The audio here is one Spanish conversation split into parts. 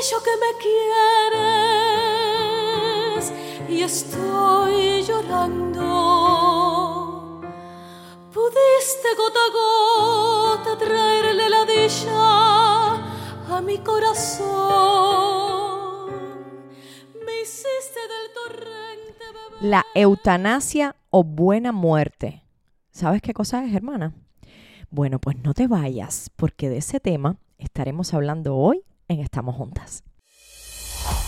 dicho que me quieres y estoy llorando. Pudiste gota a gota traerle la dicha a mi corazón. Me hiciste del torrente beber. La eutanasia o buena muerte. ¿Sabes qué cosa es, hermana? Bueno, pues no te vayas, porque de ese tema estaremos hablando hoy en Estamos Juntas.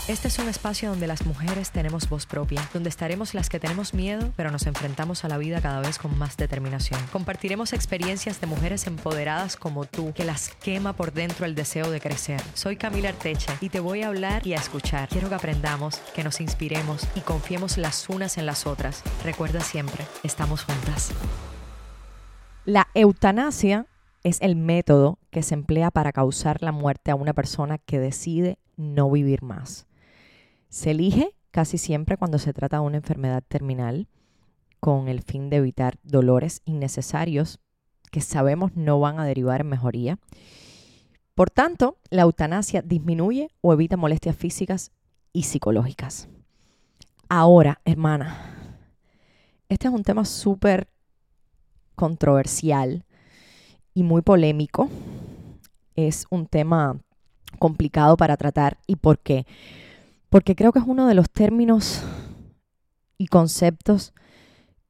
Este es un espacio donde las mujeres tenemos voz propia, donde estaremos las que tenemos miedo, pero nos enfrentamos a la vida cada vez con más determinación. Compartiremos experiencias de mujeres empoderadas como tú, que las quema por dentro el deseo de crecer. Soy Camila Arteche y te voy a hablar y a escuchar. Quiero que aprendamos, que nos inspiremos y confiemos las unas en las otras. Recuerda siempre, estamos juntas. La eutanasia es el método que se emplea para causar la muerte a una persona que decide no vivir más. Se elige casi siempre cuando se trata de una enfermedad terminal con el fin de evitar dolores innecesarios que sabemos no van a derivar en mejoría. Por tanto, la eutanasia disminuye o evita molestias físicas y psicológicas. Ahora, hermana, este es un tema súper controversial y muy polémico. Es un tema complicado para tratar. ¿Y por qué? Porque creo que es uno de los términos y conceptos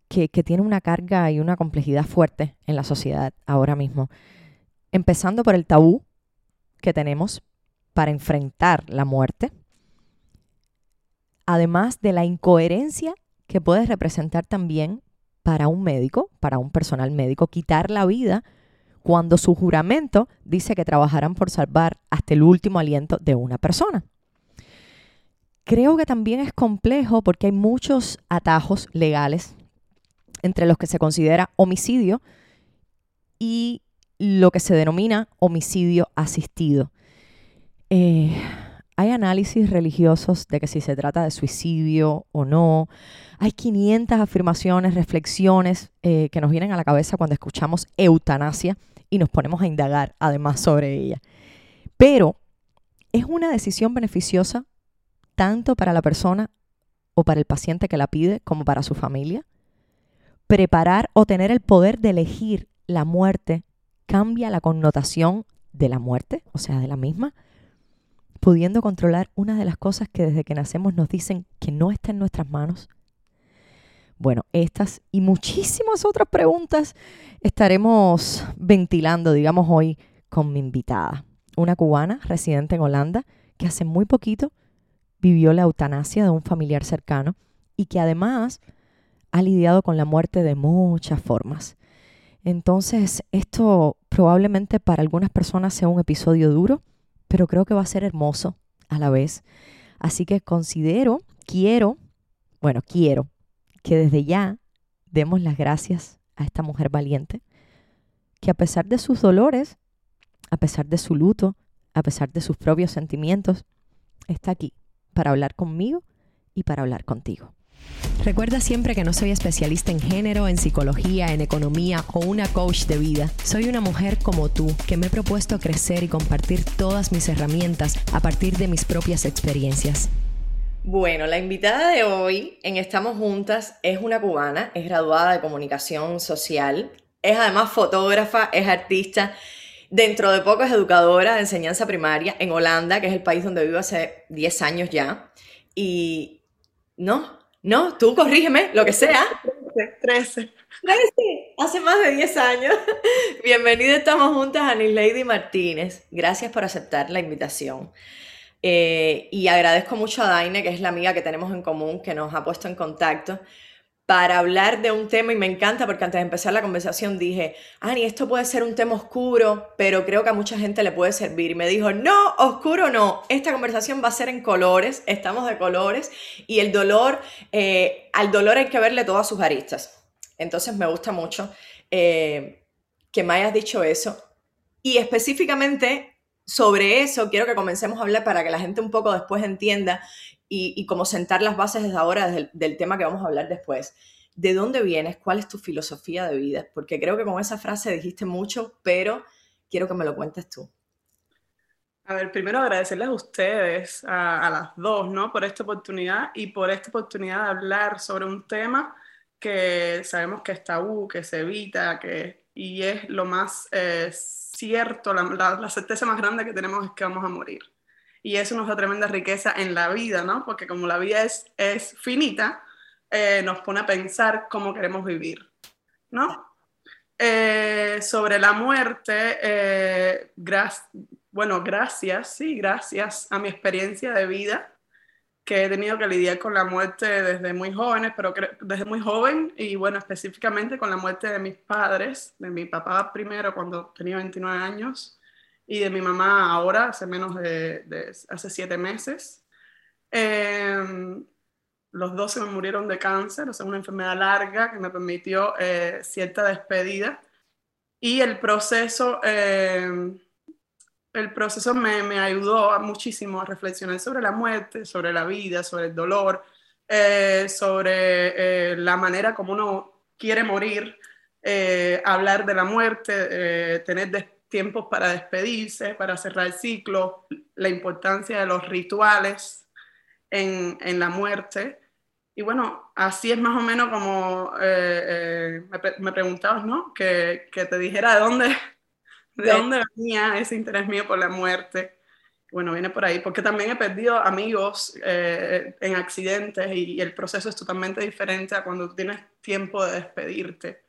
que, que tiene una carga y una complejidad fuerte en la sociedad ahora mismo. Empezando por el tabú que tenemos para enfrentar la muerte, además de la incoherencia que puede representar también para un médico, para un personal médico, quitar la vida cuando su juramento dice que trabajarán por salvar hasta el último aliento de una persona. Creo que también es complejo porque hay muchos atajos legales entre los que se considera homicidio y lo que se denomina homicidio asistido. Eh, hay análisis religiosos de que si se trata de suicidio o no. Hay 500 afirmaciones, reflexiones eh, que nos vienen a la cabeza cuando escuchamos eutanasia y nos ponemos a indagar además sobre ella. Pero es una decisión beneficiosa tanto para la persona o para el paciente que la pide como para su familia. Preparar o tener el poder de elegir la muerte cambia la connotación de la muerte, o sea, de la misma pudiendo controlar una de las cosas que desde que nacemos nos dicen que no está en nuestras manos? Bueno, estas y muchísimas otras preguntas estaremos ventilando, digamos, hoy con mi invitada, una cubana residente en Holanda que hace muy poquito vivió la eutanasia de un familiar cercano y que además ha lidiado con la muerte de muchas formas. Entonces, esto probablemente para algunas personas sea un episodio duro, pero creo que va a ser hermoso a la vez. Así que considero, quiero, bueno, quiero que desde ya demos las gracias a esta mujer valiente, que a pesar de sus dolores, a pesar de su luto, a pesar de sus propios sentimientos, está aquí para hablar conmigo y para hablar contigo. Recuerda siempre que no soy especialista en género, en psicología, en economía o una coach de vida. Soy una mujer como tú que me he propuesto crecer y compartir todas mis herramientas a partir de mis propias experiencias. Bueno, la invitada de hoy en Estamos Juntas es una cubana, es graduada de comunicación social, es además fotógrafa, es artista. Dentro de poco es educadora de enseñanza primaria en Holanda, que es el país donde vivo hace 10 años ya. Y no, no, tú corrígeme, lo que sea. 13. 13. Hace más de 10 años. Bienvenida, estamos juntas a Lady Martínez. Gracias por aceptar la invitación. Eh, y agradezco mucho a Daine, que es la amiga que tenemos en común, que nos ha puesto en contacto para hablar de un tema y me encanta porque antes de empezar la conversación dije, Ani, esto puede ser un tema oscuro, pero creo que a mucha gente le puede servir. Y me dijo, no, oscuro no, esta conversación va a ser en colores, estamos de colores y el dolor, eh, al dolor hay que verle todas sus aristas. Entonces me gusta mucho eh, que me hayas dicho eso. Y específicamente sobre eso quiero que comencemos a hablar para que la gente un poco después entienda y, y como sentar las bases desde ahora del, tema que vamos a hablar después. ¿De dónde vienes? ¿Cuál es tu filosofía de vida? Porque creo que con esa frase dijiste mucho, pero quiero que me lo cuentes tú. A ver, primero agradecerles a ustedes, a, a, las dos, ¿no? Por esta oportunidad y por esta oportunidad de hablar sobre un tema que sabemos que es tabú, que se evita, que, y es lo más eh, cierto, la, la, certeza más grande que tenemos es que vamos a morir. Y eso nos da tremenda riqueza en la vida, ¿no? Porque como la vida es, es finita, eh, nos pone a pensar cómo queremos vivir, ¿no? Eh, sobre la muerte, eh, bueno, gracias, sí, gracias a mi experiencia de vida, que he tenido que lidiar con la muerte desde muy jóvenes, pero desde muy joven, y bueno, específicamente con la muerte de mis padres, de mi papá primero cuando tenía 29 años, y de mi mamá ahora, hace menos de, de hace siete meses. Eh, los dos se me murieron de cáncer, o sea, una enfermedad larga que me permitió eh, cierta despedida. Y el proceso, eh, el proceso me, me, ayudó muchísimo a reflexionar sobre la muerte, sobre la vida, sobre el dolor, eh, sobre eh, la manera como uno quiere morir, eh, hablar de la muerte, tener tiempos para despedirse, para cerrar el ciclo, la importancia de los rituales en, en la muerte. Y bueno, así es más o menos como me, me, preguntabas, ¿no? Que, que, te dijera de dónde, de dónde venía ese interés mío por la muerte. Bueno, viene por ahí, porque también he perdido amigos eh, en accidentes y, y, el proceso es totalmente diferente a cuando tienes tiempo de despedirte.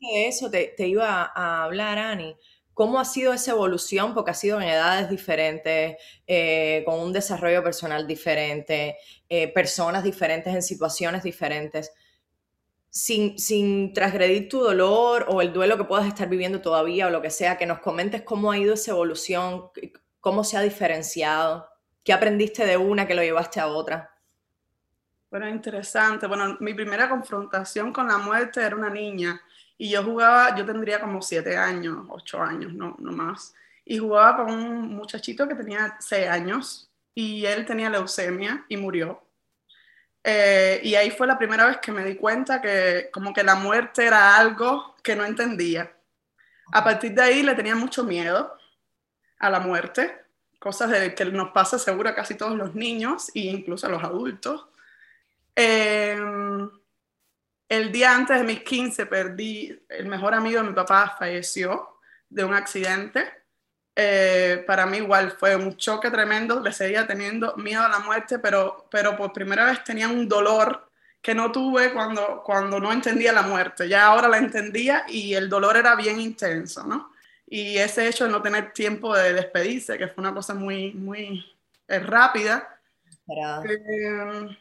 Y de eso te, te, iba a hablar, Ani. ¿Cómo ha sido esa evolución? Porque ha sido en edades diferentes, eh, con un desarrollo personal diferente, eh, personas diferentes en situaciones diferentes, sin, sin transgredir tu dolor o el duelo que puedas estar viviendo todavía o lo que sea, que nos comentes cómo ha ido esa evolución, cómo se ha diferenciado, qué aprendiste de una que lo llevaste a otra. Bueno, interesante. Bueno, mi primera confrontación con la muerte era una niña y yo jugaba, yo tendría como siete años, ocho años, no, no más. Y jugaba con un muchachito que tenía seis años y él tenía leucemia y murió. Eh, y ahí fue la primera vez que me di cuenta que como que la muerte era algo que no entendía. A partir de ahí le tenía mucho miedo a la muerte, cosas que nos pasa seguro a casi todos los niños e incluso a los adultos. Eh, el día antes de mis 15 perdí, el mejor amigo de mi papá falleció de un accidente. Eh, para mí igual fue un choque tremendo, le seguía teniendo miedo a la muerte, pero, pero por primera vez tenía un dolor que no tuve cuando, cuando no entendía la muerte. Ya ahora la entendía y el dolor era bien intenso, ¿no? Y ese hecho de no tener tiempo de despedirse, que fue una cosa muy, muy eh, rápida. Eh,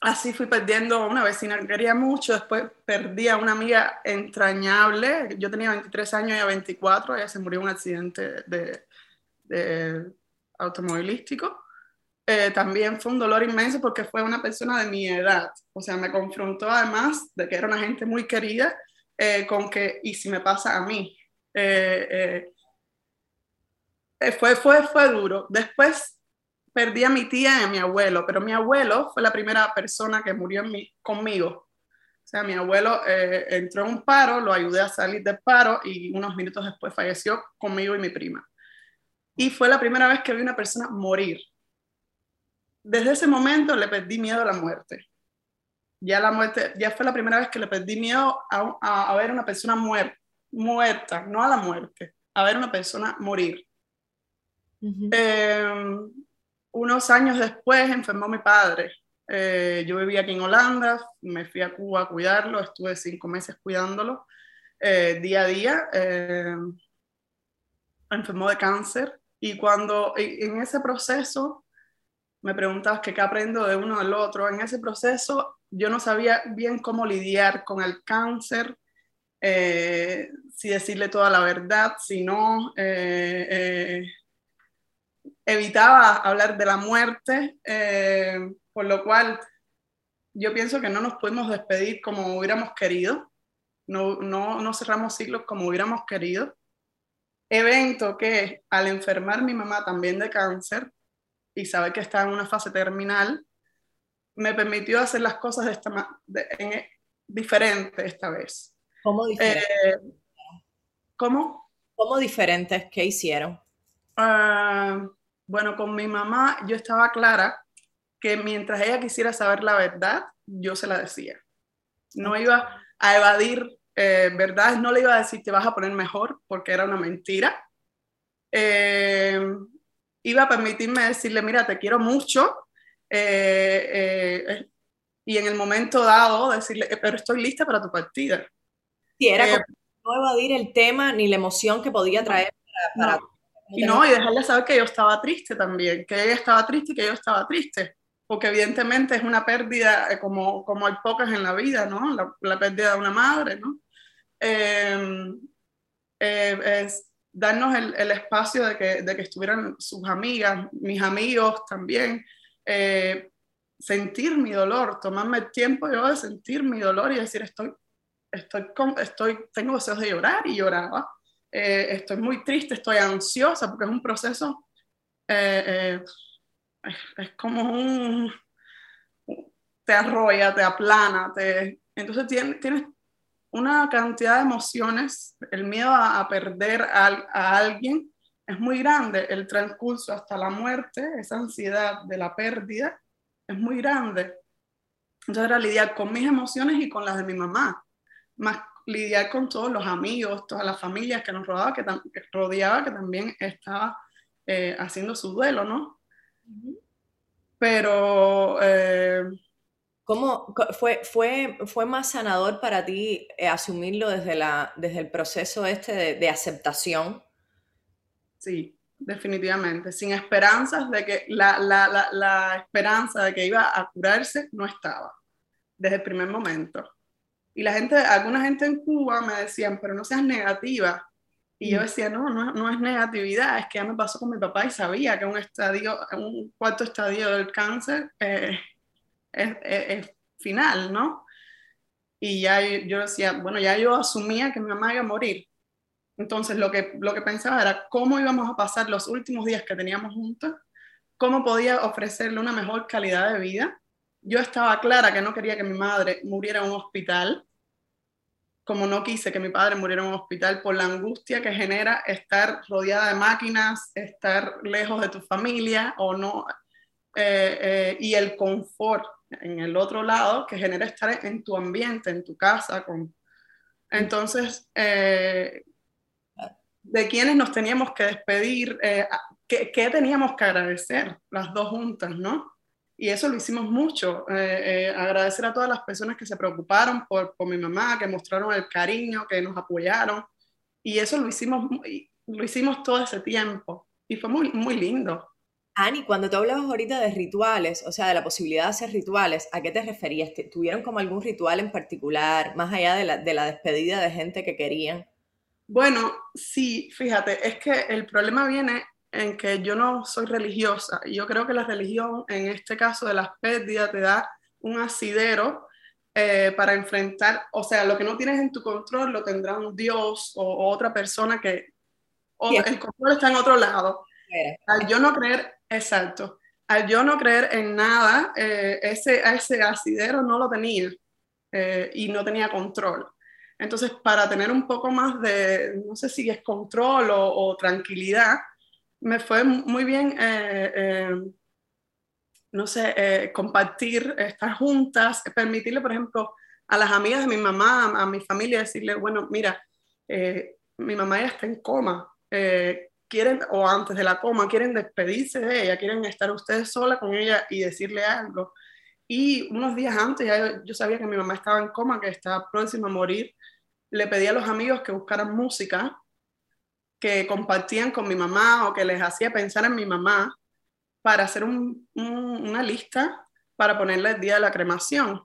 así fui perdiendo a una vecina que quería mucho, después perdí a una amiga entrañable, yo tenía 23 años, ella 24, ella se murió en un accidente de, de automovilístico. Eh, también fue un dolor inmenso porque fue una persona de mi edad, o sea, me confrontó además de que era una gente muy querida eh, con que, ¿y si me pasa a mí? Eh, eh fue, fue, fue duro. Después perdí a mi tía y a mi abuelo, pero mi abuelo fue la primera persona que murió mi, conmigo. O sea, mi abuelo eh, entró en un paro, lo ayudé a salir del paro y unos minutos después falleció conmigo y mi prima. Y fue la primera vez que vi una persona morir. Desde ese momento le perdí miedo a la muerte. Ya la muerte, ya fue la primera vez que le perdí miedo a, a, a ver una persona muer, muerta, no a la muerte, a ver una persona morir. Uh -huh. eh, unos años después enfermó mi padre. Eh, yo vivía aquí en Holanda, me fui a Cuba a cuidarlo, estuve cinco meses cuidándolo eh, día a día. Eh, enfermó de cáncer y cuando en ese proceso me preguntabas que qué aprendo de uno del otro, en ese proceso yo no sabía bien cómo lidiar con el cáncer, si decirle toda la verdad, si no evitaba hablar de la muerte, eh, por lo cual yo pienso que no nos pudimos despedir como hubiéramos querido, no, no, no cerramos ciclos como hubiéramos querido. Evento que al enfermar mi mamá también de cáncer y saber que estaba en una fase terminal, me permitió hacer las cosas de esta, de, en, diferente esta vez. ¿Cómo diferentes? Eh, ¿Cómo? ¿Cómo diferentes? ¿Qué hicieron? Ah, bueno, con mi mamá yo estaba clara que mientras ella quisiera saber la verdad, yo se la decía. No iba a evadir eh, verdades, no le iba a decir te vas a poner mejor porque era una mentira. Eh, iba a permitirme decirle, mira, te quiero mucho. Eh, y en el momento dado decirle, pero estoy lista para tu partida. Sí, era como no evadir el tema ni la emoción que podía traer para... Y no, y dejarle saber que yo estaba triste también, que ella estaba triste y que yo estaba triste porque evidentemente es una pérdida eh, como, como hay pocas en la vida, ¿no? La, pérdida de una madre, ¿no? Em, eh, es darnos el, el, espacio de que, de que estuvieran sus amigas, mis amigos también, eh, sentir mi dolor, tomarme el tiempo yo de sentir mi dolor y decir estoy, estoy, estoy tengo deseos de llorar y lloraba, estoy muy triste, estoy ansiosa porque es un proceso es como un, te arrolla, te aplana, te, entonces tienes, tienes una cantidad de emociones, el miedo a, perder a, a, alguien es muy grande, el transcurso hasta la muerte, esa ansiedad de la pérdida es muy grande. Entonces era lidiar con mis emociones y con las de mi mamá, más lidiar con todos los amigos, todas las familias que nos rodeaba, que, rodeaba, que también estaba eh, haciendo su duelo, ¿no? Pero... Eh, ¿Cómo fue, fue, fue más sanador para ti eh, asumirlo desde, la, desde el proceso este de, aceptación? Sí, definitivamente. Sin esperanzas de que la, la, la, esperanza de que iba a curarse no estaba desde el primer momento. Y la gente, alguna gente en Cuba me decían, pero no seas negativa. Y yo mm. decía, no, no, es negatividad, es que ya me pasó con mi papá y sabía que un estadio, un cuarto estadio del cáncer eh, es, final, ¿no? Y ya yo decía, bueno, ya yo asumía que mi mamá iba a morir. Entonces lo que, lo que pensaba era cómo íbamos a pasar los últimos días que teníamos juntos, cómo podía ofrecerle una mejor calidad de vida. Yo estaba clara que no quería que mi madre muriera en un hospital, como no quise que mi padre muriera en un hospital por la angustia que genera estar rodeada de máquinas, estar lejos de tu familia o no, eh, eh, y el confort en el otro lado que genera estar en tu ambiente, en tu casa. Con... Entonces, eh, de quienes nos teníamos que despedir, ¿qué, ¿qué, teníamos que agradecer las dos juntas, ¿no? Y eso lo hicimos mucho. Eh, eh, agradecer a todas las personas que se preocuparon por, por, mi mamá, que mostraron el cariño, que nos apoyaron. Y eso lo hicimos, lo hicimos todo ese tiempo. Y fue muy, muy lindo. Ani, cuando tú hablabas ahorita de rituales, o sea, de la posibilidad de hacer rituales, ¿a qué te referías? ¿Tuvieron como algún ritual en particular, más allá de la, de la despedida de gente que querían? Bueno, sí, fíjate, es que el problema viene en que yo no soy religiosa. Yo creo que la religión, en este caso de las pérdidas, te da un asidero eh, para enfrentar, o sea, lo que no tienes en tu control lo tendrá un Dios o, otra persona que o, el control está en otro lado. Al yo no creer, exacto, al yo no creer en nada, eh, ese, ese asidero no lo tenía eh, y no tenía control. Entonces, para tener un poco más de, no sé si es control o, o tranquilidad, me fue muy bien, eh, eh, no sé, eh, compartir, estar juntas, permitirle, por ejemplo, a las amigas de mi mamá, a, mi familia, decirle, bueno, mira, mi mamá ya está en coma, quieren, o antes de la coma, quieren despedirse de ella, quieren estar ustedes sola con ella y decirle algo. Y unos días antes ya yo sabía que mi mamá estaba en coma, que estaba próxima a morir. Le pedí a los amigos que buscaran música que compartían con mi mamá o que les hacía pensar en mi mamá para hacer una lista para ponerle el día de la cremación.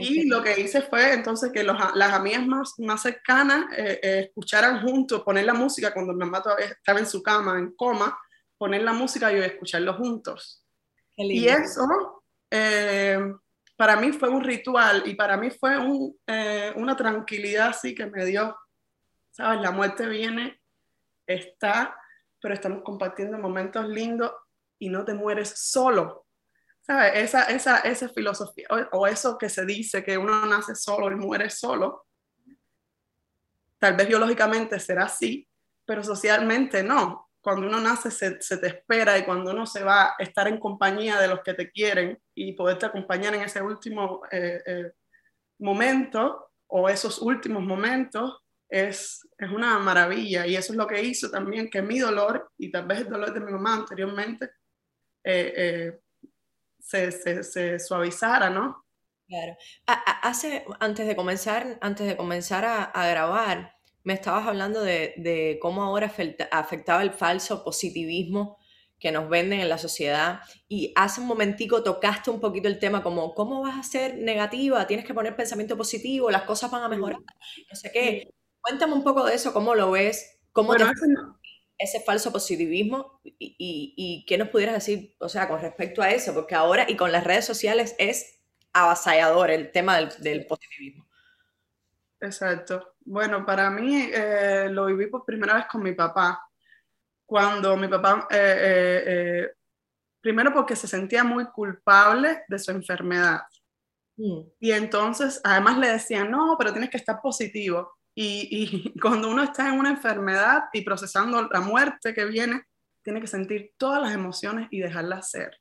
y lo que hice fue entonces que las amigas más, más cercanas eh, eh, escucharan juntos, poner la música cuando mi mamá todavía estaba en su cama, en coma, poner la música y escucharlo juntos. Y eso eh, para mí fue un ritual y para mí fue una tranquilidad así que me dio, ¿sabes? La muerte viene está, pero estamos compartiendo momentos lindos y no te mueres solo. ¿Sabes? Esa, esa, esa filosofía, o, eso que se dice que uno nace solo y muere solo, tal vez biológicamente será así, pero socialmente no. cuando uno nace se, te espera y cuando uno se va, estar en compañía de los que te quieren y poderte acompañar en ese último eh, eh, momento o esos últimos momentos es, es una maravilla y eso es lo que hizo también que mi dolor y tal vez el dolor de mi mamá anteriormente eh, se, se, se, suavizara, ¿no? Claro. Hace, antes de comenzar, antes de comenzar a, a grabar, me estabas hablando de, de cómo ahora afectaba el falso positivismo que nos venden en la sociedad y hace un momentico tocaste un poquito el tema como, ¿cómo vas a ser negativa? Tienes que poner pensamiento positivo, las cosas van a mejorar, no sé qué. Cuéntame un poco de eso, cómo lo ves, cómo te ese falso positivismo y, y, y, qué nos pudieras decir, o sea, con respecto a eso, porque ahora y con las redes sociales es avasallador el tema del, del positivismo. Exacto. Bueno, para mí eh, lo viví por primera vez con mi papá. Cuando mi papá, eh, eh primero porque se sentía muy culpable de su enfermedad. Mm. Y entonces, además le decían, no, pero tienes que estar positivo. Y, y, cuando uno está en una enfermedad y procesando la muerte que viene, tiene que sentir todas las emociones y dejarlas ser.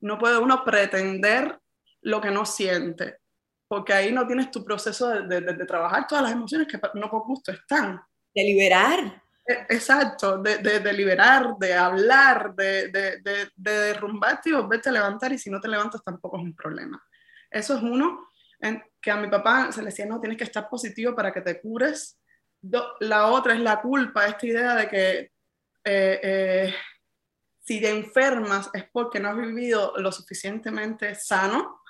No puede uno pretender lo que no siente porque ahí no tienes tu proceso de, de, de, trabajar todas las emociones que no por gusto están. De liberar. E, exacto, de, liberar, de hablar, de, de, derrumbarte y volverte a levantar y si no te levantas tampoco es un problema. Eso es uno, que a mi papá se le decía, no, tienes que estar positivo para que te cures. Do, la otra es la culpa, esta idea de que eh, eh, si te enfermas es porque no has vivido lo suficientemente sano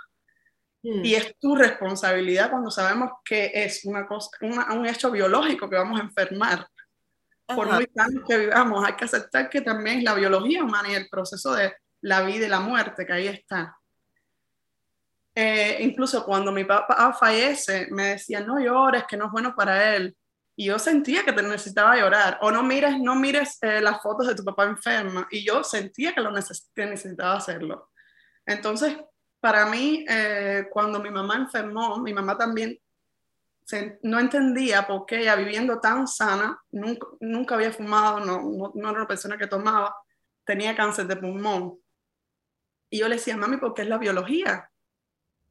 Mm. Y es tu responsabilidad cuando sabemos que es una cosa, una, un hecho biológico que vamos a enfermar. Ajá. Por muy tanto que vivamos, hay que aceptar que también es la biología humana y el proceso de la vida y la muerte, que ahí está. Eh, incluso cuando mi papá fallece, me decía, no llores, que no es bueno para él. Y yo sentía que te necesitaba llorar. O no mires, no mires eh, las fotos de tu papá enferma. Y yo sentía que, lo neces que necesitaba hacerlo. Entonces, para mí, eh, cuando mi mamá enfermó, mi mamá también se, no entendía por qué ella viviendo tan sana, nunca, nunca había fumado, no, no, no, era una persona que tomaba, tenía cáncer de pulmón. Y yo le decía, mami, ¿por qué es la biología?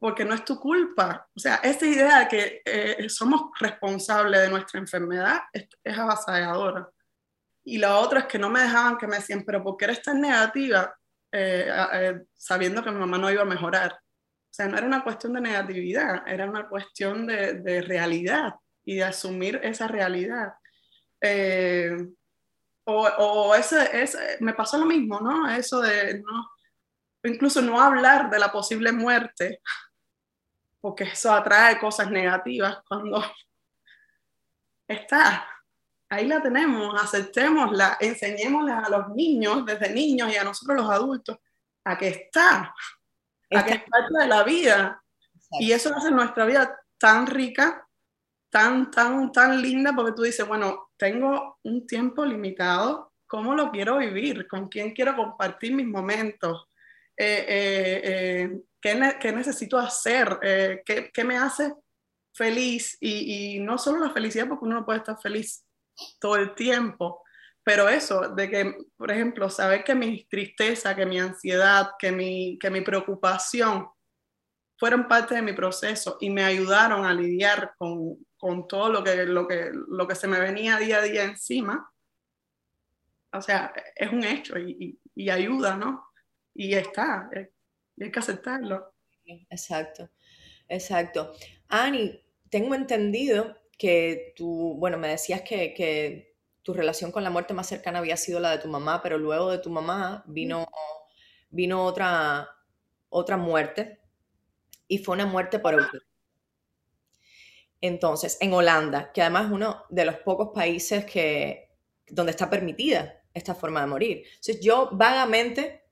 Porque no es tu culpa. O sea, esta idea de que eh, somos responsables de nuestra enfermedad es, es avasalladora. Y la otra es que no me dejaban, que me decían, pero ¿por qué eres tan negativa? Eh, eh, sabiendo que mi mamá no iba a mejorar. O sea, no era una cuestión de negatividad, era una cuestión de, de realidad y de asumir esa realidad. Eh, o, o ese, ese, me pasó lo mismo, ¿no? Eso de no, incluso no hablar de la posible muerte, porque eso atrae cosas negativas cuando está ahí la tenemos, aceptémosla, enseñémosla a los niños, desde niños y a nosotros los adultos, a que está, a que es parte de la vida. Exacto. Y eso hace nuestra vida tan rica, tan, tan, tan linda, porque tú dices, bueno, tengo un tiempo limitado, ¿cómo lo quiero vivir? ¿Con quién quiero compartir mis momentos? Eh, eh, eh, ¿qué, ne ¿qué, necesito hacer? ¿qué, ¿qué, me hace feliz? Y, y no solo la felicidad, porque uno no puede estar feliz todo el tiempo. Pero eso, de que, por ejemplo, saber que mi tristeza, que mi ansiedad, que mi, que mi preocupación fueron parte de mi proceso y me ayudaron a lidiar con, con todo lo que, lo, que, lo que se me venía día a día encima, o sea, es un hecho y, y, y ayuda, ¿no? Y está, y hay que aceptarlo. Exacto, exacto. Ani, tengo entendido que tú, bueno, me decías que, que, tu relación con la muerte más cercana había sido la de tu mamá, pero luego de tu mamá vino, vino otra, otra muerte y fue una muerte por eutanasia. Entonces, en Holanda, que además es uno de los pocos países que, donde está permitida esta forma de morir. Entonces, yo vagamente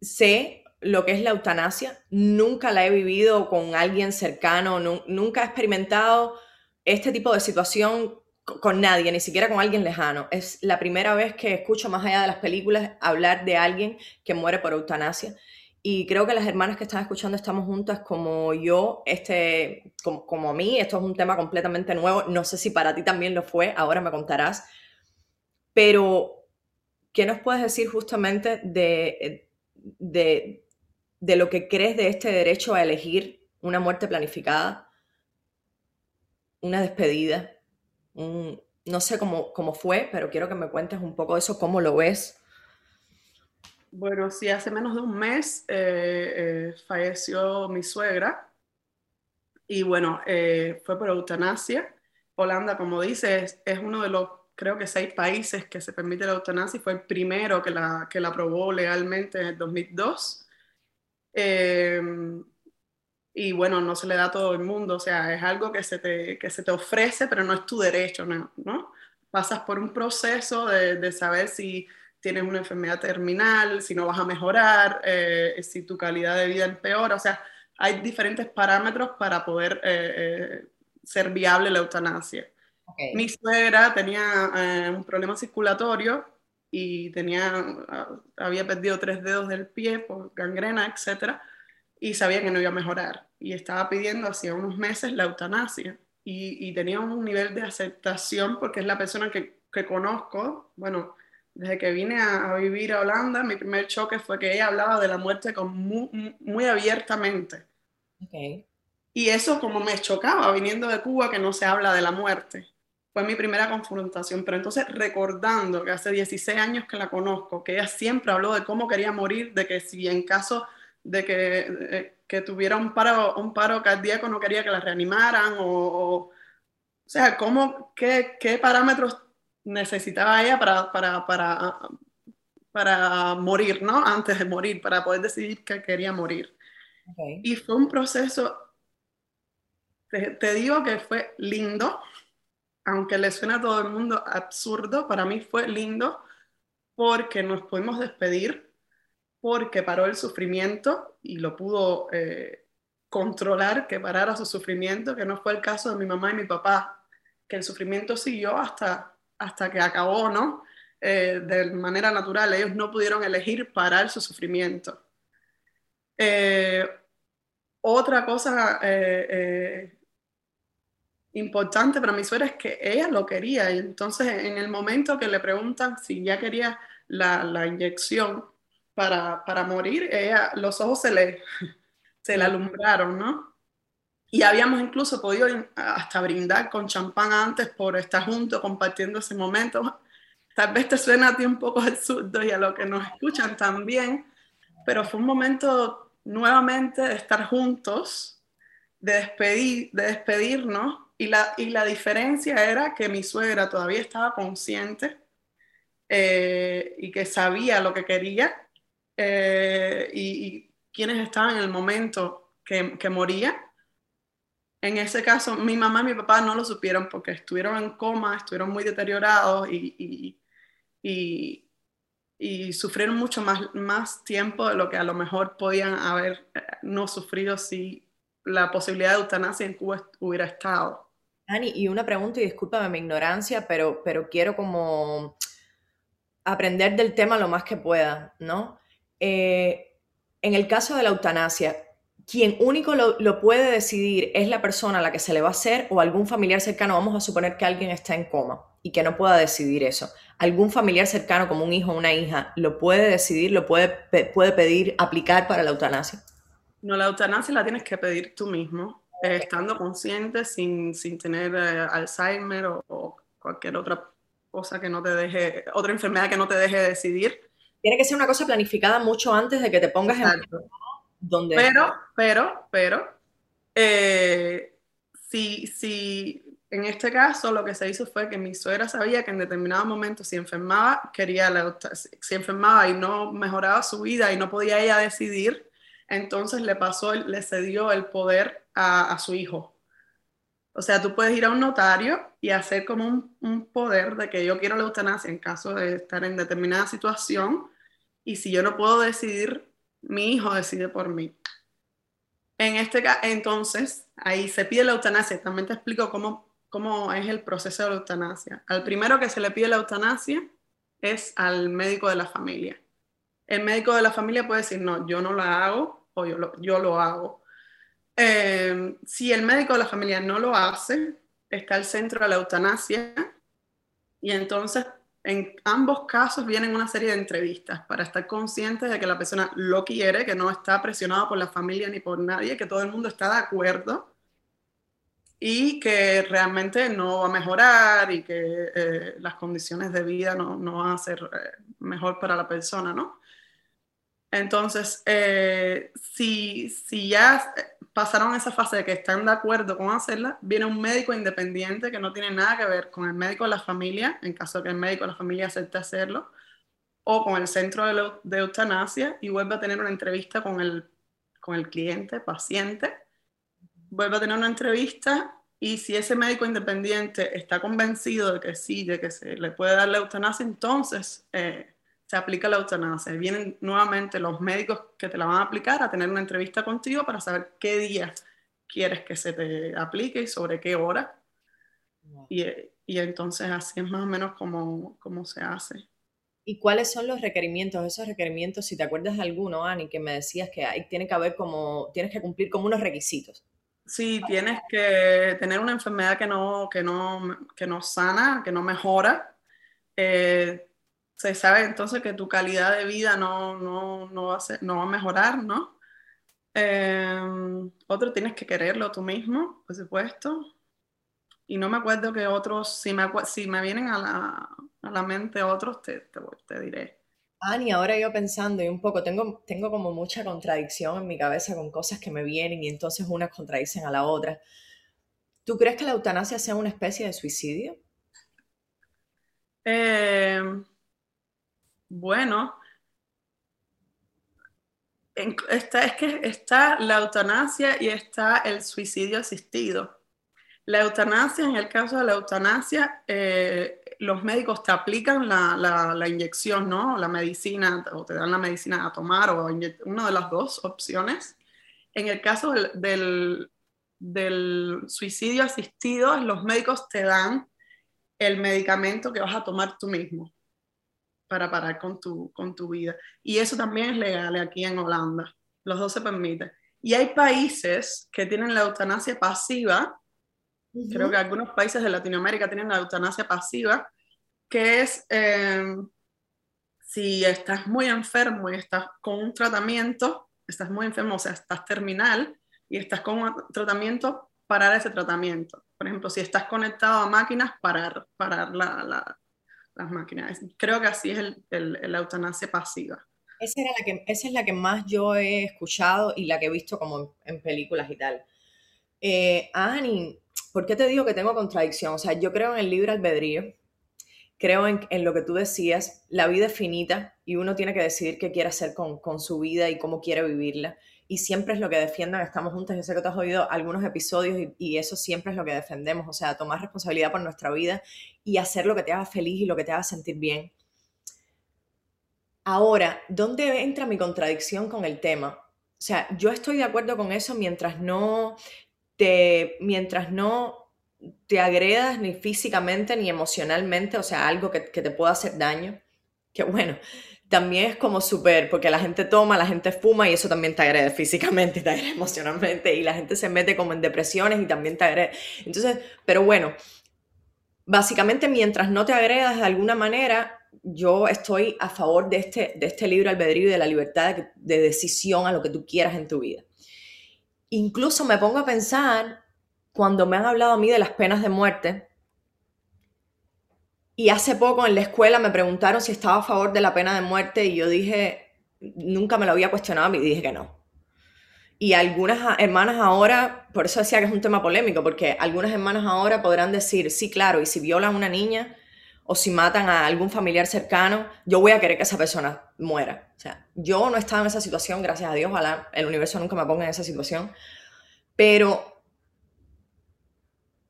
sé lo que es la eutanasia, nunca la he vivido con alguien cercano, no, nunca he experimentado este tipo de situación con nadie, ni siquiera con alguien lejano. Es la primera vez que escucho, más allá de las películas, hablar de alguien que muere por eutanasia. Y creo que las hermanas que están escuchando estamos juntas como yo, este, como, como a mí, esto es un tema completamente nuevo. No sé si para ti también lo fue, ahora me contarás. Pero ¿qué nos puedes decir justamente de, de, de lo que crees de este derecho a elegir una muerte planificada, una despedida, no sé cómo, cómo fue, pero quiero que me cuentes un poco de eso, cómo lo ves. Bueno, sí, hace menos de un mes eh, eh, falleció mi suegra y bueno, eh, fue por eutanasia. Holanda, como dices, es uno de los, creo que seis países que se permite la eutanasia fue el primero que la, que la aprobó legalmente en el 2002. y bueno, no se le da a todo el mundo, o sea, es algo que se te, que se te ofrece, pero no es tu derecho, ¿no? ¿no? Pasas por un proceso de, de saber si tienes una enfermedad terminal, si no vas a mejorar, eh, si tu calidad de vida empeora. O sea, hay diferentes parámetros para poder eh, eh, ser viable la eutanasia. Mi suegra tenía un problema circulatorio y tenía, había perdido tres dedos del pie por gangrena, etc. Y sabía que no iba a mejorar. Y estaba pidiendo hacía unos meses la eutanasia. Y, y tenía un nivel de aceptación porque es la persona que, que conozco, bueno, desde que vine a, vivir a Holanda, mi primer choque fue que ella hablaba de la muerte con muy, abiertamente. Y eso como me chocaba, viniendo de Cuba, que no se habla de la muerte. Fue mi primera confrontación. Pero entonces recordando que hace 16 años que la conozco, que ella siempre habló de cómo quería morir, de que si en caso de que, que tuviera un paro, un paro cardíaco no quería que la reanimaran, o, o, o sea, ¿cómo, qué, qué parámetros necesitaba ella para, para, para, para morir, ¿no? Antes de morir, para poder decidir que quería morir. Y fue un proceso, te, digo que fue lindo, aunque le suena a todo el mundo absurdo, para mí fue lindo porque nos pudimos despedir, porque paró el sufrimiento y lo pudo eh, controlar, que parara su sufrimiento, que no fue el caso de mi mamá y mi papá, que el sufrimiento siguió hasta hasta que acabó, ¿no? Eh, de manera natural, ellos no pudieron elegir parar su sufrimiento. Eh, otra cosa importante para mi suegra es que ella lo quería y entonces en el momento que le preguntan si ya quería la, inyección para, para, morir, ella, los ojos se le, se le alumbraron, ¿no? Y habíamos incluso podido hasta brindar con champán antes por estar juntos compartiendo ese momento. Tal vez te suena a ti un poco absurdo y a lo que nos escuchan también, pero fue un momento nuevamente de estar juntos, de, despedir, de despedirnos, y la, y la diferencia era que mi suegra todavía estaba consciente eh, y que sabía lo que quería eh, y, y, quienes estaban en el momento que, que moría en ese caso, mi mamá y mi papá no lo supieron porque estuvieron en coma, estuvieron muy deteriorados y, y, sufrieron mucho más, más tiempo de lo que a lo mejor podían haber eh, no sufrido si la posibilidad de eutanasia en Cuba hubiera estado. Ani, y una pregunta, y discúlpame mi ignorancia, pero, pero quiero como aprender del tema lo más que pueda, ¿no? Eh, en el caso de la eutanasia, quien único lo, puede decidir es la persona a la que se le va a hacer o algún familiar cercano. Vamos a suponer que alguien está en coma y que no pueda decidir eso. ¿Algún familiar cercano, como un hijo o una hija, lo puede decidir, lo puede, puede pedir, aplicar para la eutanasia? No, la eutanasia la tienes que pedir tú mismo, eh, estando consciente, sin, tener eh, Alzheimer o, cualquier otra cosa que no te deje, otra enfermedad que no te deje decidir. Tiene que ser una cosa planificada mucho antes de que te pongas en pero, pero, pero, eh, si, si en este caso lo que se hizo fue que mi suegra sabía que en determinado momento si enfermaba, quería la, si enfermaba y no mejoraba su vida y no podía ella decidir, entonces le pasó, le cedió el poder a, su hijo. O sea, tú puedes ir a un notario y hacer como un, poder de que yo quiero la eutanasia en caso de estar en determinada situación y si yo no puedo decidir mi hijo decide por mí. En este caso, entonces, ahí se pide la eutanasia. También te explico cómo, cómo es el proceso de la eutanasia. Al primero que se le pide la eutanasia es al médico de la familia. El médico de la familia puede decir, no, yo no la hago o yo lo, yo lo hago. Eh, si el médico de la familia no lo hace, está el centro de la eutanasia y entonces En ambos casos vienen una serie de entrevistas para estar conscientes de que la persona lo quiere, que no está presionado por la familia ni por nadie, que todo el mundo está de acuerdo y que realmente no va a mejorar y que eh, las condiciones de vida no, no van a ser eh, mejor para la persona, ¿no? Entonces, eh, si, si ya pasaron esa fase de que están de acuerdo con hacerla, viene un médico independiente que no tiene nada que ver con el médico de la familia, en caso que el médico de la familia acepte hacerlo, o con el centro de, de eutanasia y vuelve a tener una entrevista con el, con el cliente, paciente, vuelve a tener una entrevista y si ese médico independiente está convencido de que sí, de que se le puede dar la eutanasia, entonces eh, se aplica la eutanasia. Vienen nuevamente los médicos que te la van a aplicar a tener una entrevista contigo para saber qué día quieres que se te aplique y sobre qué hora. Y, y, entonces así es más o menos como, como se hace. ¿Y cuáles son los requerimientos? Esos requerimientos, si te acuerdas de alguno, Ani, que me decías que hay, tiene que haber como, tienes que cumplir como unos requisitos. Sí, tienes que tener una enfermedad que no, que no, que no sana, que no mejora. Eh, se sabe entonces que tu calidad de vida no, no, no, va, a no va a mejorar, ¿no? Em, otro, tienes que quererlo tú mismo, por supuesto. Y no me acuerdo que otros, si me, si me vienen a la, a la mente otros, te, te, te, diré. Ani, ahora yo pensando y un poco, tengo, tengo como mucha contradicción en mi cabeza con cosas que me vienen y entonces unas contradicen a la otra. ¿Tú crees que la eutanasia sea una especie de suicidio? Eh, bueno, está, es que está la eutanasia y está el suicidio asistido. La eutanasia, en el caso de la eutanasia, eh, los médicos te aplican la, inyección, ¿no? La medicina, o te dan la medicina a tomar, o una de las dos opciones. En el caso del suicidio asistido, los médicos te dan el medicamento que vas a tomar tú mismo para parar con tu, con tu vida. Y eso también es legal aquí en Holanda. Los dos se permiten. Y hay países que tienen la eutanasia pasiva. Creo que algunos países de Latinoamérica tienen la eutanasia pasiva, que es eh, si estás muy enfermo y estás con un tratamiento, estás muy enfermo, o sea, estás terminal y estás con un tratamiento, parar ese tratamiento. Por ejemplo, si estás conectado a máquinas, parar, parar la, la, las máquinas. Creo que así es el, la eutanasia pasiva. Esa, era la que, esa es la que más yo he escuchado y la que he visto como en, películas y tal. Eh, ¿por qué te digo que tengo contradicción? O sea, yo creo en el libre albedrío, creo en, en, lo que tú decías, la vida es finita y uno tiene que decidir qué quiere hacer con, con su vida y cómo quiere vivirla y siempre es lo que defiendan Estamos Juntas. Yo sé que tú has oído algunos episodios y, eso siempre es lo que defendemos, o sea, tomar responsabilidad por nuestra vida y hacer lo que te haga feliz y lo que te haga sentir bien. Ahora, ¿dónde entra mi contradicción con el tema? O sea, yo estoy de acuerdo con eso mientras no te, mientras no te agredas ni físicamente ni emocionalmente, o sea, algo que, que te pueda hacer daño. Que bueno, también es como súper, porque la gente toma, la gente fuma y eso también te agrede físicamente y te agrede emocionalmente y la gente se mete como en depresiones y también te agrede. Entonces, pero bueno, básicamente mientras no te agredas de alguna manera, yo estoy a favor de este, de este libre albedrío y de la libertad de, de decisión a lo que tú quieras en tu vida. Incluso me pongo a pensar, cuando me han hablado a mí de las penas de muerte, y hace poco en la escuela me preguntaron si estaba a favor de la pena de muerte y yo dije, nunca me lo había cuestionado y dije que no. Y algunas hermanas ahora, por eso decía que es un tema polémico, porque algunas hermanas ahora podrán decir, sí, claro, y si violan a una niña o si matan a algún familiar cercano, yo voy a querer que esa persona muera. O sea, yo no he estado en esa situación, gracias a Dios, ojalá el universo nunca me ponga en esa situación, pero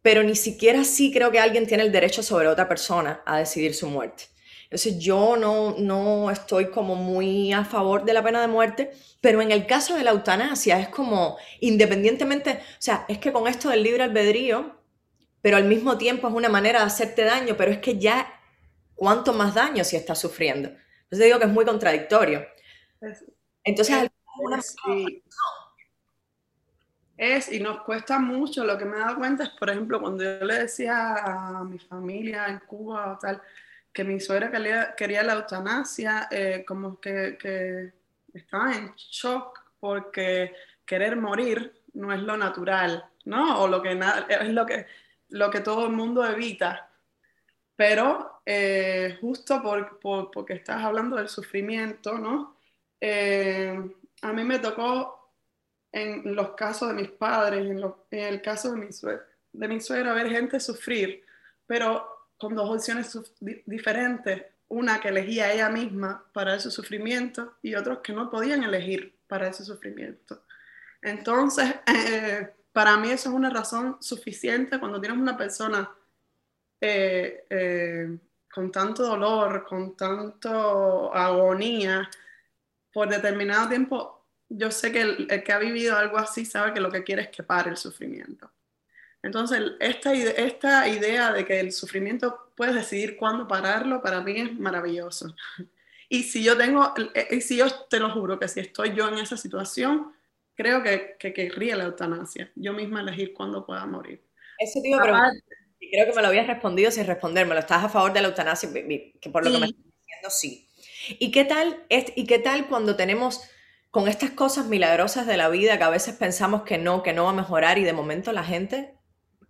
pero ni siquiera sí creo que alguien tiene el derecho sobre otra persona a decidir su muerte. Entonces yo no, no estoy como muy a favor de la pena de muerte, pero en el caso de la eutanasia es como independientemente, o sea, es que con esto del libre albedrío, pero al mismo tiempo es una manera de hacerte daño, pero es que ya, ¿cuánto más daño si estás sufriendo? Entonces digo que es muy contradictorio. Entonces, es, y nos cuesta mucho, lo que me he dado cuenta es, por ejemplo, cuando yo le decía a mi familia en Cuba o tal, que mi suegra quería, quería la eutanasia, eh, como que, que estaba en shock porque querer morir no es lo natural, ¿no? O lo que es lo que, lo que todo el mundo evita. Pero eh, justo por, por, porque estás hablando del sufrimiento, ¿no? Eh, a mí me tocó en los casos de mis padres, en, en el caso de mi, suegra, de mi suegra, ver gente sufrir, pero con dos opciones diferentes. Una que elegía ella misma para ese sufrimiento y otros que no podían elegir para ese sufrimiento. Entonces, eh, para mí eso es una razón suficiente cuando tienes una persona eh, eh, con tanto dolor, con tanto agonía, por determinado tiempo, yo sé que el, el, que ha vivido algo así sabe que lo que quiere es que pare el sufrimiento. Entonces, esta, esta idea de que el sufrimiento puedes decidir cuándo pararlo, para mí es maravilloso. Y si yo tengo, y si yo te lo juro que si estoy yo en esa situación, creo que, que querría la eutanasia, yo misma elegir cuándo pueda morir. Eso te iba a preguntar, creo que me lo habías respondido sin respondérmelo. ¿Estás a favor de la eutanasia? Que por lo que me estás diciendo, sí. ¿Y qué tal, y qué tal cuando tenemos con estas cosas milagrosas de la vida que a veces pensamos que no, que no va a mejorar y de momento la gente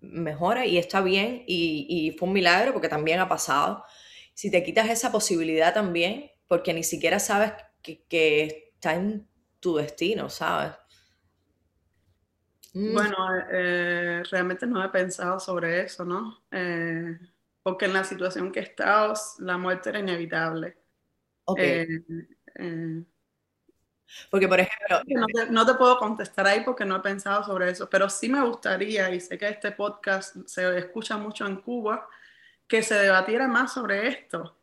mejora y está bien y, y fue un milagro porque también ha pasado? Si te quitas esa posibilidad también, porque ni siquiera sabes que, que está en tu destino, ¿sabes? Mm. Bueno, eh, realmente no he pensado sobre eso, ¿no? Eh, porque en la situación que he estado, la muerte era inevitable. Okay. Eh, porque, por ejemplo... No te, no te, puedo contestar ahí porque no he pensado sobre eso, pero sí me gustaría, y sé que este podcast se escucha mucho en Cuba, que se debatiera más sobre esto,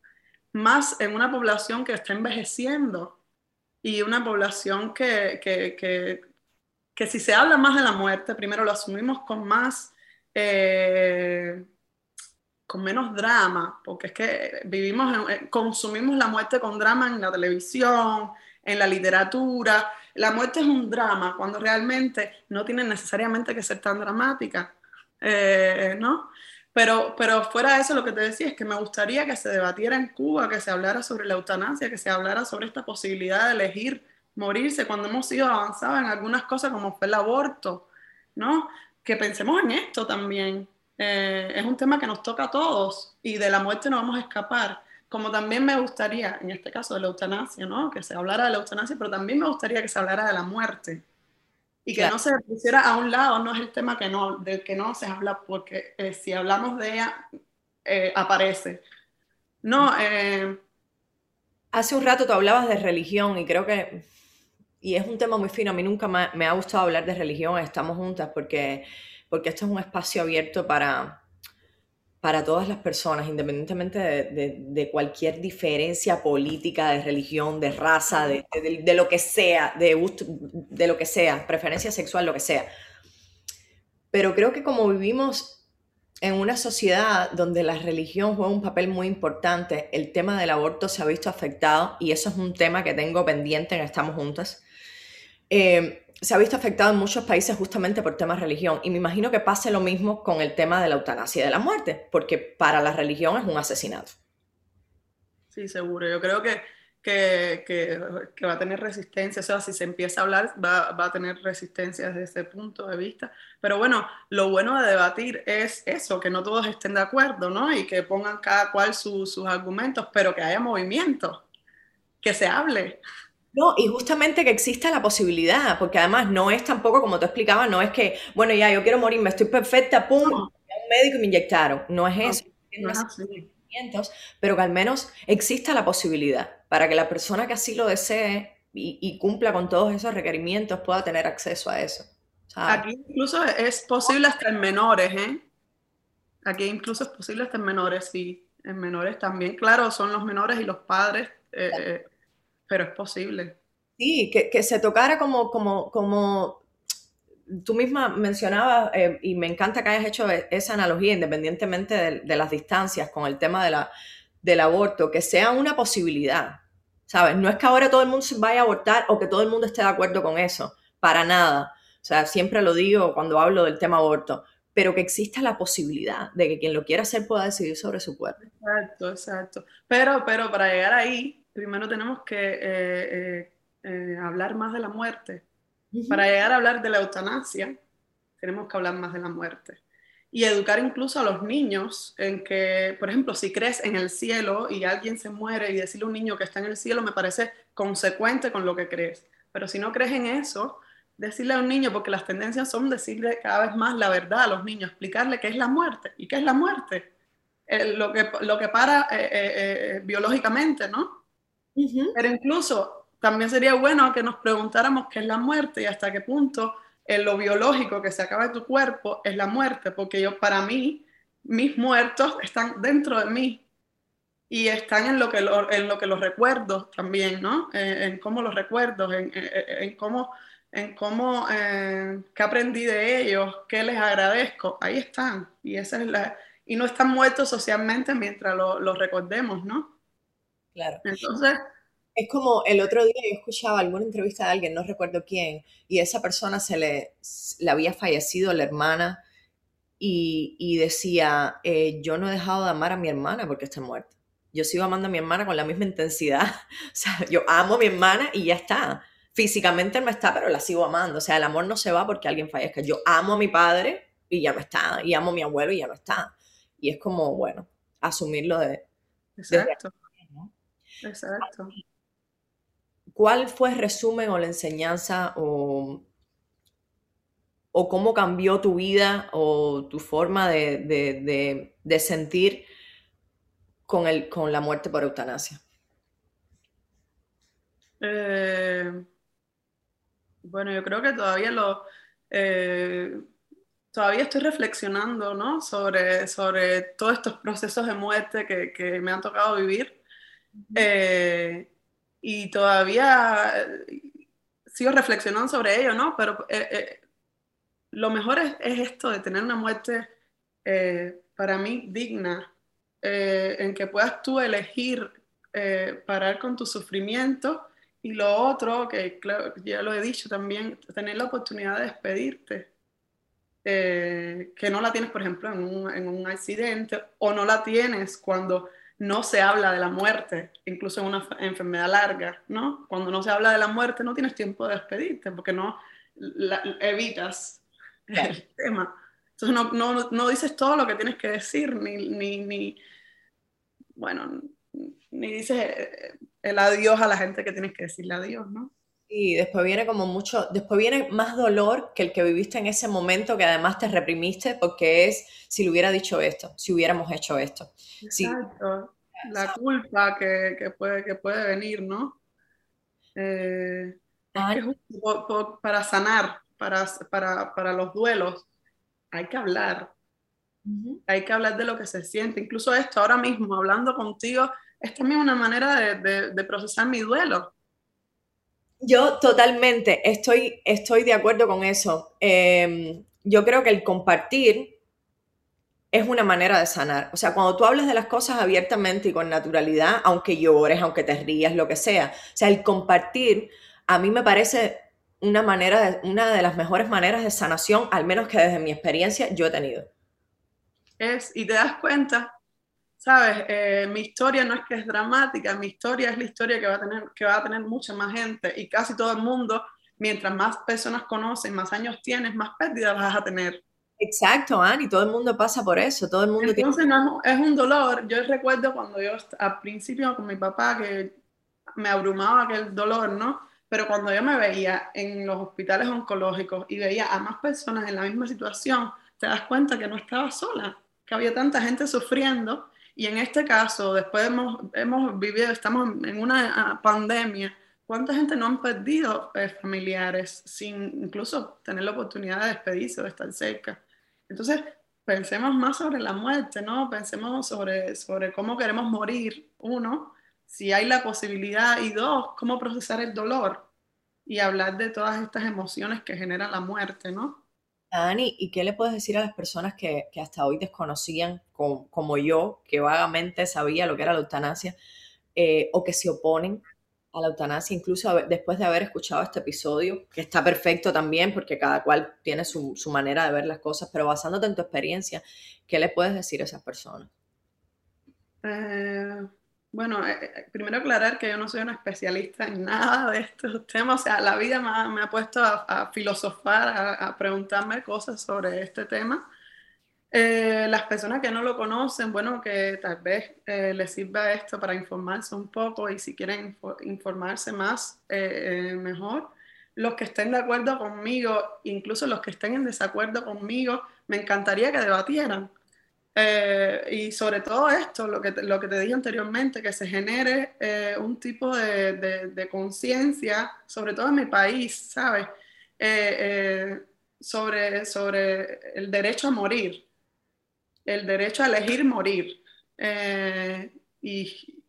más en una población que está envejeciendo y una población que, que, que que si se habla más de la muerte, primero lo asumimos con más, eh, con menos drama, porque es que vivimos, en, consumimos la muerte con drama en la televisión, en la literatura. La muerte es un drama cuando realmente no tiene necesariamente que ser tan dramática, eh, ¿no? Pero, pero fuera de eso, lo que te decía es que me gustaría que se debatiera en Cuba, que se hablara sobre la eutanasia, que se hablara sobre esta posibilidad de elegir morirse cuando hemos sido avanzados en algunas cosas como fue el aborto, ¿no? Que pensemos en esto también. Eh, es un tema que nos toca a todos y de la muerte no vamos a escapar. Como también me gustaría, en este caso de la eutanasia, ¿no? Que se hablara de la eutanasia, pero también me gustaría que se hablara de la muerte y que claro. no se pusiera a un lado, no es el tema que no, del que no se habla, porque eh, si hablamos de ella, eh, aparece. No, eh, Hace un rato tú hablabas de religión y creo que y es un tema muy fino. A mí nunca me, me, ha gustado hablar de religión, estamos juntas, porque, porque esto es un espacio abierto para, para todas las personas, independientemente de, de, de cualquier diferencia política, de religión, de raza, de, de, lo que sea, de, gusto, de lo que sea, preferencia sexual, lo que sea. Pero creo que como vivimos en una sociedad donde la religión juega un papel muy importante, el tema del aborto se ha visto afectado y eso es un tema que tengo pendiente en Estamos Juntas eh, se ha visto afectado en muchos países justamente por temas de religión. Y me imagino que pase lo mismo con el tema de la eutanasia y de la muerte, porque para la religión es un asesinato. Sí, seguro. Yo creo que, que, que, va a tener resistencia. O sea, si se empieza a hablar, va, va, a tener resistencia desde ese punto de vista. Pero bueno, lo bueno de debatir es eso, que no todos estén de acuerdo, ¿no? Y que pongan cada cual su, sus argumentos, pero que haya movimiento, que se hable. No, y justamente que exista la posibilidad, porque además no es tampoco, como te explicaba, no es que, bueno, ya, yo quiero morir, me estoy perfecta, pum, no. un médico y me inyectaron. No es eso. No, no es pero que al menos exista la posibilidad para que la persona que así lo desee y, y cumpla con todos esos requerimientos pueda tener acceso a eso. ¿sabes? Aquí incluso es posible hasta en menores, ¿eh? Aquí incluso es posible hasta en menores, sí, en menores también. Claro, son los menores y los padres. Eh, eh, pero es posible. Sí, que, que se tocara como, como, como tú misma mencionabas, eh, y me encanta que hayas hecho e, esa analogía, independientemente de, de las distancias con el tema de la, del aborto, que sea una posibilidad, ¿sabes? No es que ahora todo el mundo se vaya a abortar o que todo el mundo esté de acuerdo con eso, para nada. O sea, siempre lo digo cuando hablo del tema aborto, pero que exista la posibilidad de que quien lo quiera hacer pueda decidir sobre su cuerpo. Exacto, exacto. Pero, pero para llegar ahí, primero tenemos que eh, eh, eh, hablar más de la muerte. Para llegar a hablar de la eutanasia, tenemos que hablar más de la muerte. Y educar incluso a los niños en que, por ejemplo, si crees en el cielo y alguien se muere y decirle a un niño que está en el cielo me parece consecuente con lo que crees. Pero si no crees en eso, decirle a un niño, porque las tendencias son decirle cada vez más la verdad a los niños, explicarle qué es la muerte y qué es la muerte, eh, lo, que, lo que para eh, eh, biológicamente, ¿no? Pero incluso también sería bueno que nos preguntáramos qué es la muerte y hasta qué punto en lo biológico que se acaba de tu cuerpo es la muerte, porque yo, para mí, mis muertos están dentro de mí y están en lo que, en lo que los recuerdo también, ¿no? en cómo los recuerdo, en, en cómo en cómo, eh, qué aprendí de ellos, qué les agradezco, ahí están. Y, esa y no están muertos socialmente mientras los lo recordemos, ¿no? Claro. Entonces... Es como el otro día yo escuchaba alguna entrevista de alguien, no recuerdo quién, y esa persona se le, le había fallecido la hermana y, y decía, eh, yo no he dejado de amar a mi hermana porque está muerta. Yo sigo amando a mi hermana con la misma intensidad. O sea, yo amo a mi hermana y ya está físicamente no está, pero la sigo amando. O sea, el amor no se va porque alguien fallezca. Yo amo a mi padre y ya no está. Y amo a mi abuelo y ya no está. Y es como, bueno, asumirlo de... Exacto. Exacto. ¿Cuál fue el resumen o la enseñanza o, o cómo cambió tu vida o tu forma de, de sentir con, el, con la muerte por eutanasia? Eh, bueno, yo creo que todavía lo... Eh, todavía estoy reflexionando, ¿no? Sobre, sobre todos estos procesos de muerte que, que me han tocado vivir. Eh, y todavía eh, sigo reflexionando sobre ello, ¿no? Pero lo mejor es, es, esto de tener una muerte para mí digna, en que puedas tú elegir parar con tu sufrimiento y lo otro, que ya lo he dicho también, tener la oportunidad de despedirte, eh, que no la tienes, por ejemplo, en un, en un, accidente o no la tienes cuando no se habla de la muerte, incluso en una enfermedad larga, ¿no? Cuando no se habla de la muerte no tienes tiempo de despedirte porque no evitas el tema. Entonces no, no, no, dices todo lo que tienes que decir, ni, ni, ni bueno, ni dices eh, el adiós a la gente que tienes que decirle adiós, ¿no? Y después viene como mucho, después viene más dolor que el que viviste en ese momento que además te reprimiste porque es si le hubiera dicho esto, si hubiéramos hecho esto. Exacto. La culpa que, que, puede, que puede venir, ¿no? Eh, para sanar, para, para, para, los duelos, hay que hablar. Hay que hablar de lo que se siente. Incluso esto, ahora mismo, hablando contigo, es también una manera de, procesar mi duelo. Yo totalmente estoy, estoy de acuerdo con eso. Em, yo creo que el compartir es una manera de sanar. O sea, cuando tú hablas de las cosas abiertamente y con naturalidad, aunque llores, aunque te rías, lo que sea, o sea, el compartir a mí me parece una manera, una de las mejores maneras de sanación, al menos que desde mi experiencia yo he tenido. Es, y te das cuenta sabes, eh, mi historia no es que es dramática, mi historia es la historia que va, a tener, que va a tener mucha más gente y casi todo el mundo, mientras más personas conocen, más años tienes, más pérdidas vas a tener. Exacto, Ani, todo el mundo pasa por eso, todo el mundo Entonces no, es un dolor, yo recuerdo cuando yo al principio con mi papá que me abrumaba aquel dolor, ¿no? Pero cuando yo me veía en los hospitales oncológicos y veía a más personas en la misma situación, te das cuenta que no estaba sola, que había tanta gente sufriendo y en este caso, después hemos, vivido, estamos en una ah, pandemia, ¿cuánta gente no han perdido eh, familiares sin incluso tener la oportunidad de despedirse o de estar cerca? Entonces, pensemos más sobre la muerte, ¿no? Pensemos sobre, sobre cómo queremos morir, uno, si hay la posibilidad, y dos, cómo procesar el dolor y hablar de todas estas emociones que generan la muerte, ¿no? Dani, ¿y qué le puedes decir a las personas que, hasta hoy desconocían, como, yo, que vagamente sabía lo que era la eutanasia, eh, o que se oponen a la eutanasia, incluso después de haber escuchado este episodio, que está perfecto también porque cada cual tiene su, su manera de ver las cosas, pero basándote en tu experiencia, ¿qué le puedes decir a esas personas? Eh, bueno, eh, eh, primero aclarar que yo no soy una especialista en nada de estos temas, o sea, la vida me ha, puesto a, filosofar, a, preguntarme cosas sobre este tema. las personas que no lo conocen, bueno, que tal vez les sirva esto para informarse un poco y si quieren informarse más, mejor. Los que estén de acuerdo conmigo, incluso los que estén en desacuerdo conmigo, me encantaría que debatieran eh, y sobre todo esto, lo que, te, lo que te dije anteriormente, que se genere eh, un tipo de, de, conciencia, sobre todo en mi país, ¿sabes? Eh, sobre, sobre el derecho a morir, el derecho a elegir morir. Y,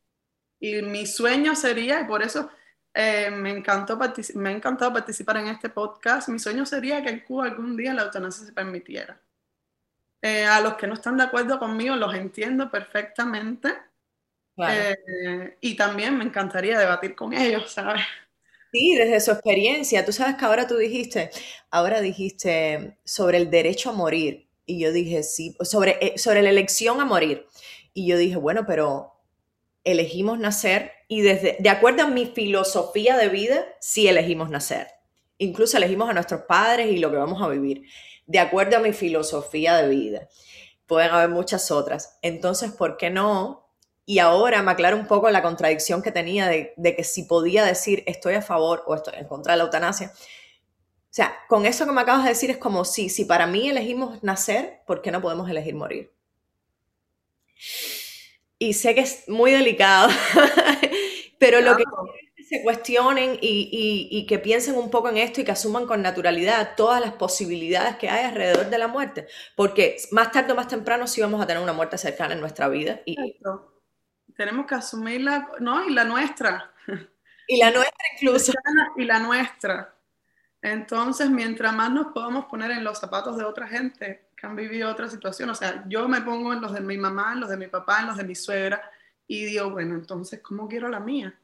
y, mi sueño sería, y por eso me, encantó me ha encantado participar en este podcast, mi sueño sería que en Cuba algún día la eutanasia se permitiera. Eh, a los que no están de acuerdo conmigo los entiendo perfectamente. Eh, y también me encantaría debatir con ellos, ¿sabes? Sí, desde su experiencia. Tú sabes que ahora tú dijiste, ahora dijiste sobre el derecho a morir. Y yo dije, sí, sobre, eh, sobre la elección a morir. Y yo dije, bueno, pero elegimos nacer y desde, de acuerdo a mi filosofía de vida, sí elegimos nacer. Incluso elegimos a nuestros padres y lo que vamos a vivir de acuerdo a mi filosofía de vida. Pueden haber muchas otras. Entonces, ¿por qué no? Y ahora me aclaro un poco la contradicción que tenía de, que si podía decir estoy a favor o estoy en contra de la eutanasia. O sea, con eso que me acabas de decir es como si, si para mí elegimos nacer, ¿por qué no podemos elegir morir? Y sé que es muy delicado, pero lo que se cuestionen y, que piensen un poco en esto y que asuman con naturalidad todas las posibilidades que hay alrededor de la muerte, porque más tarde o más temprano sí vamos a tener una muerte cercana en nuestra vida. Y, Tenemos que asumirla, ¿no? Y la nuestra. Y la nuestra incluso. Y la nuestra. Entonces, mientras más nos podamos poner en los zapatos de otra gente que han vivido otra situación, o sea, yo me pongo en los de mi mamá, en los de mi papá, en los de mi suegra, y digo, bueno, entonces, ¿cómo quiero la mía?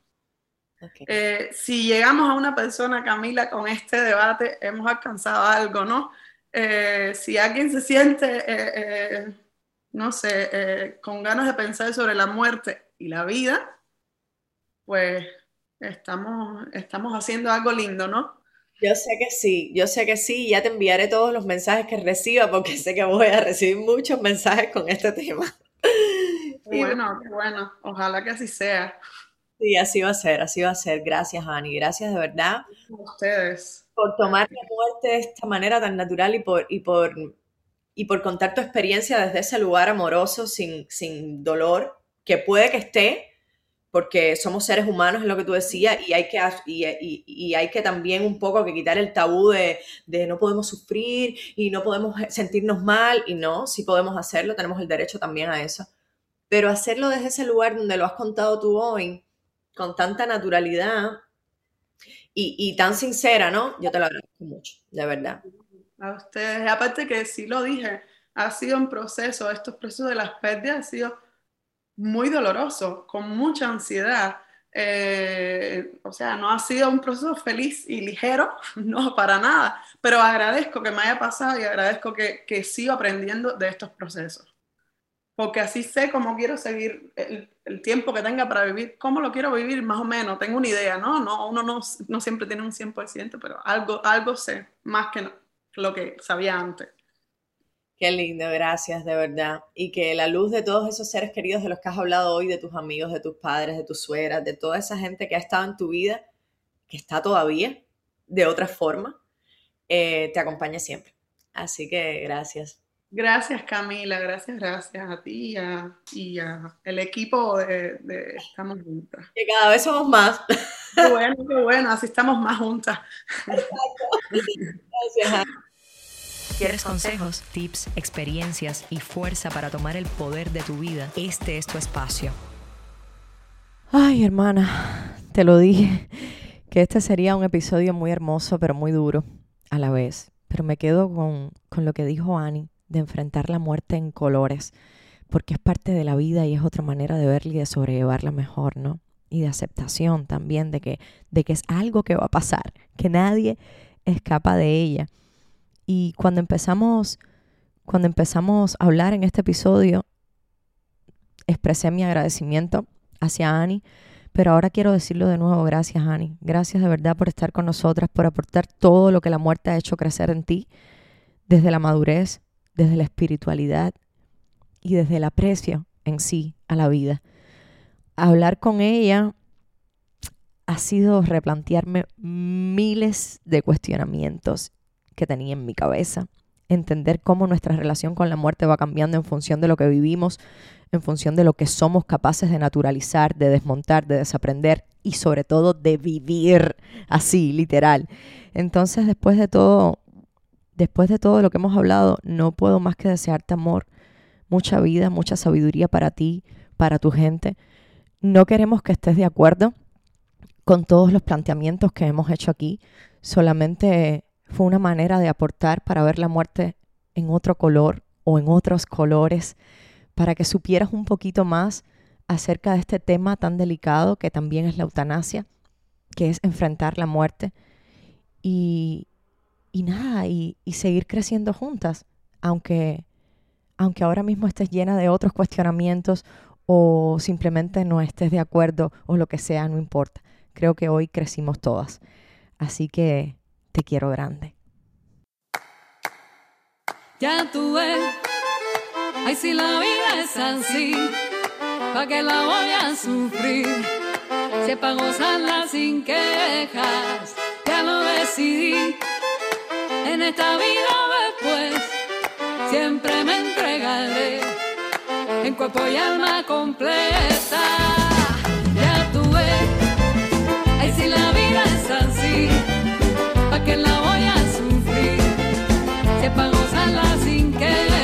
Eh, si llegamos a una persona, Camila, con este debate, hemos alcanzado algo, ¿no? Eh, si alguien se siente, eh, no sé, con ganas de pensar sobre la muerte y la vida, pues estamos, estamos haciendo algo lindo, ¿no? Yo sé que sí, yo sé que sí, ya te enviaré todos los mensajes que reciba porque sé que voy a recibir muchos mensajes con este tema. Bueno, bueno, ojalá que así sea. Sí, así va a ser, así va a ser. Gracias, Ani. Gracias de verdad. A ustedes. Por tomar la muerte de esta manera tan natural y por, y por, y por contar tu experiencia desde ese lugar amoroso, sin, sin dolor, que puede que esté, porque somos seres humanos, es lo que tú decías, y hay que, y, y, hay que también un poco que quitar el tabú de, de, no podemos sufrir y no podemos sentirnos mal, y no, sí podemos hacerlo, tenemos el derecho también a eso. Pero hacerlo desde ese lugar donde lo has contado tú hoy, con tanta naturalidad y, tan sincera, ¿no? Yo te lo agradezco mucho, de verdad. A ustedes, aparte que sí lo dije, ha sido un proceso, estos procesos de las pérdidas ha sido muy doloroso, con mucha ansiedad. Eh, o sea, no ha sido un proceso feliz y ligero, no, para nada, pero agradezco que me haya pasado y agradezco que, que sigo aprendiendo de estos procesos porque así sé cómo quiero seguir el, tiempo que tenga para vivir, cómo lo quiero vivir más o menos, tengo una idea, ¿no? no uno no, no siempre tiene un 100%, pero algo, algo sé, más que lo que sabía antes. Qué lindo, gracias, de verdad. Y que la luz de todos esos seres queridos de los que has hablado hoy, de tus amigos, de tus padres, de tus suegras, de toda esa gente que ha estado en tu vida, que está todavía de otra forma, eh, te acompañe siempre. Así que gracias. Gracias Camila, gracias, gracias a ti y a, el equipo de, Estamos Juntas. Que cada vez somos más. Qué bueno, qué bueno, así estamos más juntas. Gracias. ¿Quieres consejos, tips, experiencias y fuerza para tomar el poder de tu vida? Este es tu espacio. Ay, hermana, te lo dije, que este sería un episodio muy hermoso, pero muy duro a la vez. Pero me quedo con, con lo que dijo Annie de enfrentar la muerte en colores, porque es parte de la vida y es otra manera de verla y de sobrellevarla mejor, ¿no? y de aceptación también de que, de que es algo que va a pasar, que nadie escapa de ella. Y cuando empezamos, cuando empezamos a hablar en este episodio, expresé mi agradecimiento hacia Annie, pero ahora quiero decirlo de nuevo, gracias Annie, gracias de verdad por estar con nosotras, por aportar todo lo que la muerte ha hecho crecer en ti, desde la madurez, desde la espiritualidad y desde el aprecio en sí a la vida. Hablar con ella ha sido replantearme miles de cuestionamientos que tenía en mi cabeza, entender cómo nuestra relación con la muerte va cambiando en función de lo que vivimos, en función de lo que somos capaces de naturalizar, de desmontar, de desaprender y sobre todo de vivir así, literal. Entonces, después de todo, después de todo lo que hemos hablado, no puedo más que desearte amor, mucha vida, mucha sabiduría para ti, para tu gente. No queremos que estés de acuerdo con todos los planteamientos que hemos hecho aquí, solamente fue una manera de aportar para ver la muerte en otro color o en otros colores, para que supieras un poquito más acerca de este tema tan delicado que también es la eutanasia, que es enfrentar la muerte. Y, y nada, y, y, seguir creciendo juntas, aunque, aunque ahora mismo estés llena de otros cuestionamientos o simplemente no estés de acuerdo o lo que sea, no importa. Creo que hoy crecimos todas. Así que te quiero grande. Ya tú ves, ay si la vida es así, ¿pa' que la voy a sufrir? Sepa gozarla sin quejas, ya lo decidí. En esta vida después, siempre me entregaré en cuerpo y alma completa. Ya ves, ay si la vida es así que la voy a sufrir. Sepa gozarla sin quejas,